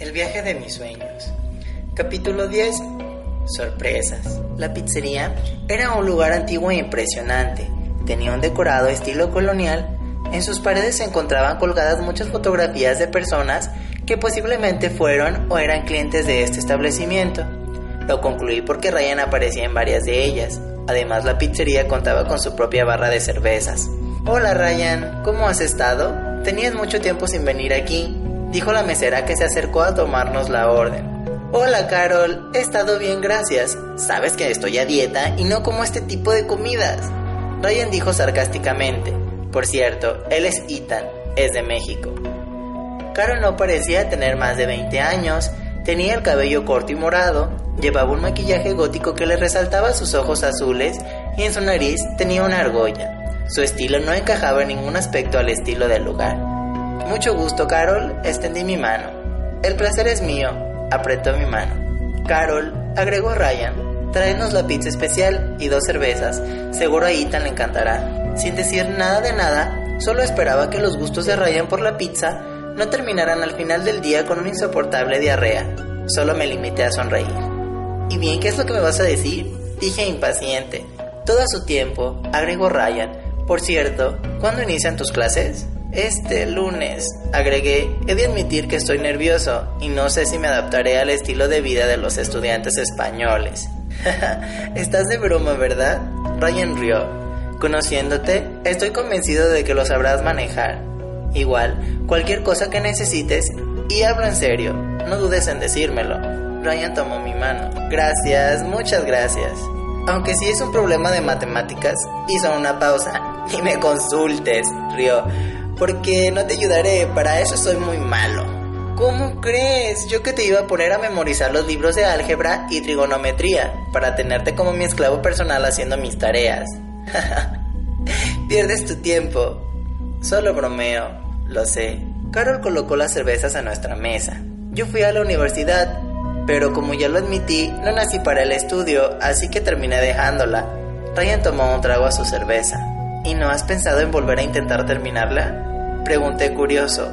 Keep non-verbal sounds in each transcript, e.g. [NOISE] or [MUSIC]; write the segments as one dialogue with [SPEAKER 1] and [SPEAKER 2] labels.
[SPEAKER 1] El viaje de mis sueños. Capítulo 10. Sorpresas. La pizzería era un lugar antiguo e impresionante. Tenía un decorado estilo colonial. En sus paredes se encontraban colgadas muchas fotografías de personas que posiblemente fueron o eran clientes de este establecimiento. Lo concluí porque Ryan aparecía en varias de ellas. Además, la pizzería contaba con su propia barra de cervezas. Hola Ryan, ¿cómo has estado? Tenías mucho tiempo sin venir aquí dijo la mesera que se acercó a tomarnos la orden. Hola Carol, he estado bien gracias. Sabes que estoy a dieta y no como este tipo de comidas. Ryan dijo sarcásticamente. Por cierto, él es Ethan, es de México. Carol no parecía tener más de 20 años, tenía el cabello corto y morado, llevaba un maquillaje gótico que le resaltaba sus ojos azules y en su nariz tenía una argolla. Su estilo no encajaba en ningún aspecto al estilo del lugar. Mucho gusto, Carol. Extendí mi mano. El placer es mío. Apretó mi mano. Carol, agregó Ryan, tráenos la pizza especial y dos cervezas. Seguro a Ethan le encantará. Sin decir nada de nada, solo esperaba que los gustos de Ryan por la pizza no terminaran al final del día con una insoportable diarrea. Solo me limité a sonreír. ¿Y bien qué es lo que me vas a decir? Dije impaciente. Todo a su tiempo, agregó Ryan. Por cierto, ¿cuándo inician tus clases? Este lunes, agregué, he de admitir que estoy nervioso y no sé si me adaptaré al estilo de vida de los estudiantes españoles. [LAUGHS] Estás de broma, ¿verdad? Ryan rió. Conociéndote, estoy convencido de que lo sabrás manejar. Igual, cualquier cosa que necesites, y hablo en serio, no dudes en decírmelo. Ryan tomó mi mano. Gracias, muchas gracias. Aunque si es un problema de matemáticas, hizo una pausa. [LAUGHS] Ni me consultes, rió porque no te ayudaré, para eso soy muy malo. ¿Cómo crees? Yo que te iba a poner a memorizar los libros de álgebra y trigonometría, para tenerte como mi esclavo personal haciendo mis tareas. [LAUGHS] Pierdes tu tiempo. Solo bromeo, lo sé. Carol colocó las cervezas a nuestra mesa. Yo fui a la universidad, pero como ya lo admití, no nací para el estudio, así que terminé dejándola. Ryan tomó un trago a su cerveza. ¿Y no has pensado en volver a intentar terminarla? Pregunté curioso.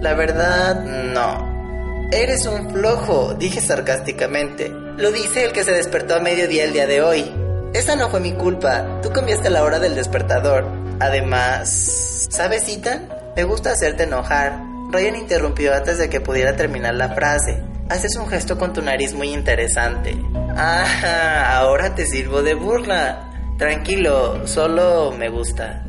[SPEAKER 1] La verdad, no. Eres un flojo, dije sarcásticamente. Lo dice el que se despertó a mediodía el día de hoy. Esa no fue mi culpa. Tú cambiaste la hora del despertador. Además, ¿sabes, Ethan? Me gusta hacerte enojar. Ryan interrumpió antes de que pudiera terminar la frase. Haces un gesto con tu nariz muy interesante. Ah, ahora te sirvo de burla. Tranquilo, solo me gusta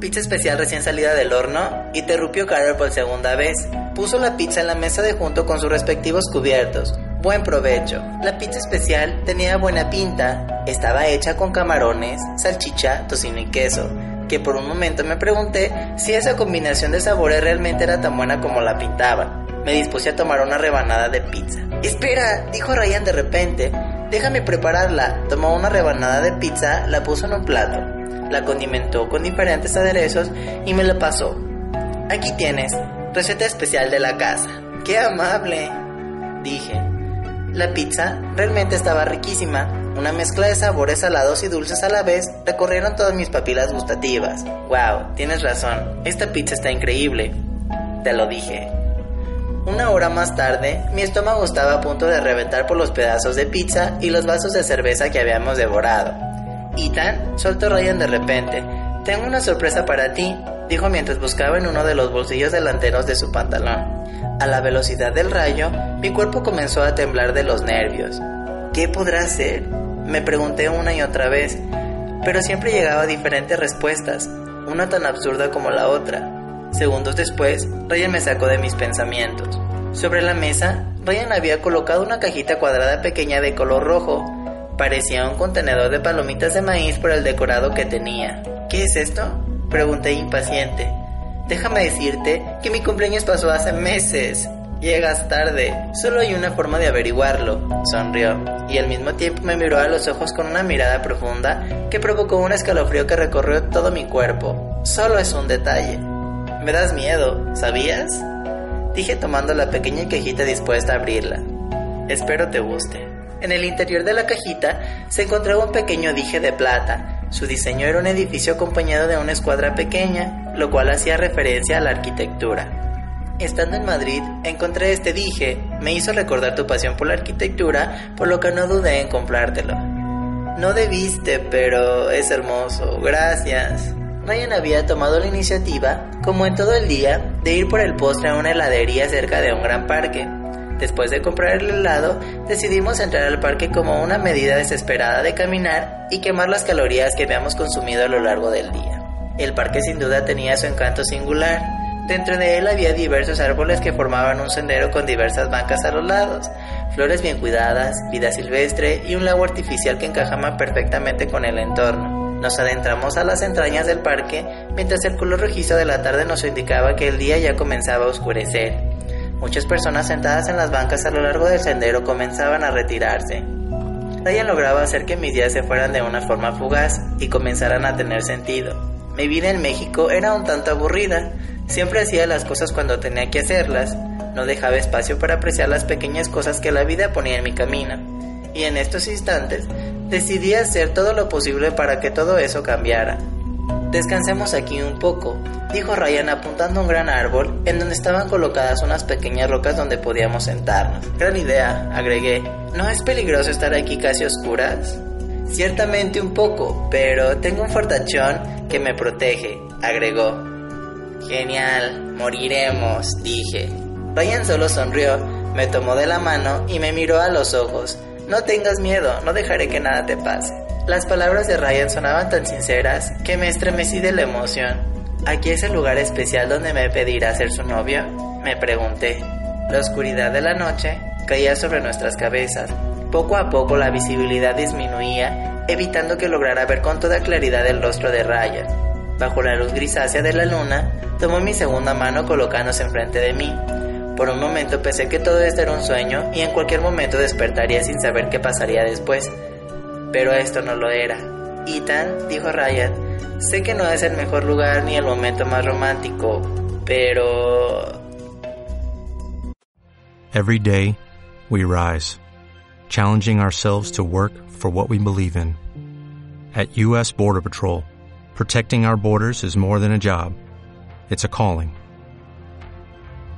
[SPEAKER 1] pizza especial recién salida del horno, interrumpió Carol por segunda vez. Puso la pizza en la mesa de junto con sus respectivos cubiertos. Buen provecho. La pizza especial tenía buena pinta. Estaba hecha con camarones, salchicha, tocino y queso. Que por un momento me pregunté si esa combinación de sabores realmente era tan buena como la pintaba. Me dispuse a tomar una rebanada de pizza. Espera, dijo Ryan de repente. Déjame prepararla. Tomó una rebanada de pizza, la puso en un plato la condimentó con diferentes aderezos y me la pasó. Aquí tienes, receta especial de la casa. ¡Qué amable! Dije. La pizza realmente estaba riquísima. Una mezcla de sabores salados y dulces a la vez recorrieron todas mis papilas gustativas. ¡Wow! Tienes razón. Esta pizza está increíble. Te lo dije. Una hora más tarde, mi estómago estaba a punto de reventar por los pedazos de pizza y los vasos de cerveza que habíamos devorado. Ethan soltó Ryan de repente. Tengo una sorpresa para ti, dijo mientras buscaba en uno de los bolsillos delanteros de su pantalón. A la velocidad del rayo, mi cuerpo comenzó a temblar de los nervios. ¿Qué podrá ser? Me pregunté una y otra vez, pero siempre llegaba diferentes respuestas, una tan absurda como la otra. Segundos después, Ryan me sacó de mis pensamientos. Sobre la mesa, Ryan había colocado una cajita cuadrada pequeña de color rojo, Parecía un contenedor de palomitas de maíz por el decorado que tenía. ¿Qué es esto? Pregunté impaciente. Déjame decirte que mi cumpleaños pasó hace meses. Llegas tarde, solo hay una forma de averiguarlo, sonrió, y al mismo tiempo me miró a los ojos con una mirada profunda que provocó un escalofrío que recorrió todo mi cuerpo. Solo es un detalle. Me das miedo, ¿sabías? Dije tomando la pequeña cajita dispuesta a abrirla. Espero te guste. En el interior de la cajita se encontraba un pequeño dije de plata. Su diseño era un edificio acompañado de una escuadra pequeña, lo cual hacía referencia a la arquitectura. Estando en Madrid, encontré este dije, me hizo recordar tu pasión por la arquitectura, por lo que no dudé en comprártelo. No debiste, pero es hermoso, gracias. Ryan había tomado la iniciativa, como en todo el día, de ir por el postre a una heladería cerca de un gran parque. Después de comprar el helado, decidimos entrar al parque como una medida desesperada de caminar y quemar las calorías que habíamos consumido a lo largo del día. El parque sin duda tenía su encanto singular, Dentro de él había diversos árboles que formaban un sendero con diversas bancas a los lados, flores bien cuidadas, vida silvestre y un lago artificial que encajaba perfectamente con el entorno. Nos adentramos a las entrañas del parque mientras el color rojizo de la tarde nos indicaba que el día ya comenzaba a oscurecer. Muchas personas sentadas en las bancas a lo largo del sendero comenzaban a retirarse. Ryan lograba hacer que mis días se fueran de una forma fugaz y comenzaran a tener sentido. Mi vida en México era un tanto aburrida, Siempre hacía las cosas cuando tenía que hacerlas, no dejaba espacio para apreciar las pequeñas cosas que la vida ponía en mi camino. Y en estos instantes decidí hacer todo lo posible para que todo eso cambiara. Descansemos aquí un poco, dijo Ryan apuntando a un gran árbol en donde estaban colocadas unas pequeñas rocas donde podíamos sentarnos. Gran idea, agregué. ¿No es peligroso estar aquí casi oscuras? Ciertamente un poco, pero tengo un fortachón que me protege, agregó. Genial, moriremos, dije. Ryan solo sonrió, me tomó de la mano y me miró a los ojos. No tengas miedo, no dejaré que nada te pase. Las palabras de Ryan sonaban tan sinceras que me estremecí de la emoción. ¿Aquí es el lugar especial donde me pedirá ser su novio? Me pregunté. La oscuridad de la noche caía sobre nuestras cabezas. Poco a poco la visibilidad disminuía, evitando que lograra ver con toda claridad el rostro de Ryan. Bajo la luz grisácea de la luna, Tomó mi segunda mano colocándose enfrente de mí. Por un momento pensé que todo esto era un sueño y en cualquier momento despertaría sin saber qué pasaría después. Pero esto no lo era. Ethan, dijo Ryan, sé que no es el mejor lugar ni el momento más romántico, pero...
[SPEAKER 2] Every day, we rise, challenging ourselves to work for what we believe in. At U.S. Border Patrol, protecting our borders is more than a job. It's a calling.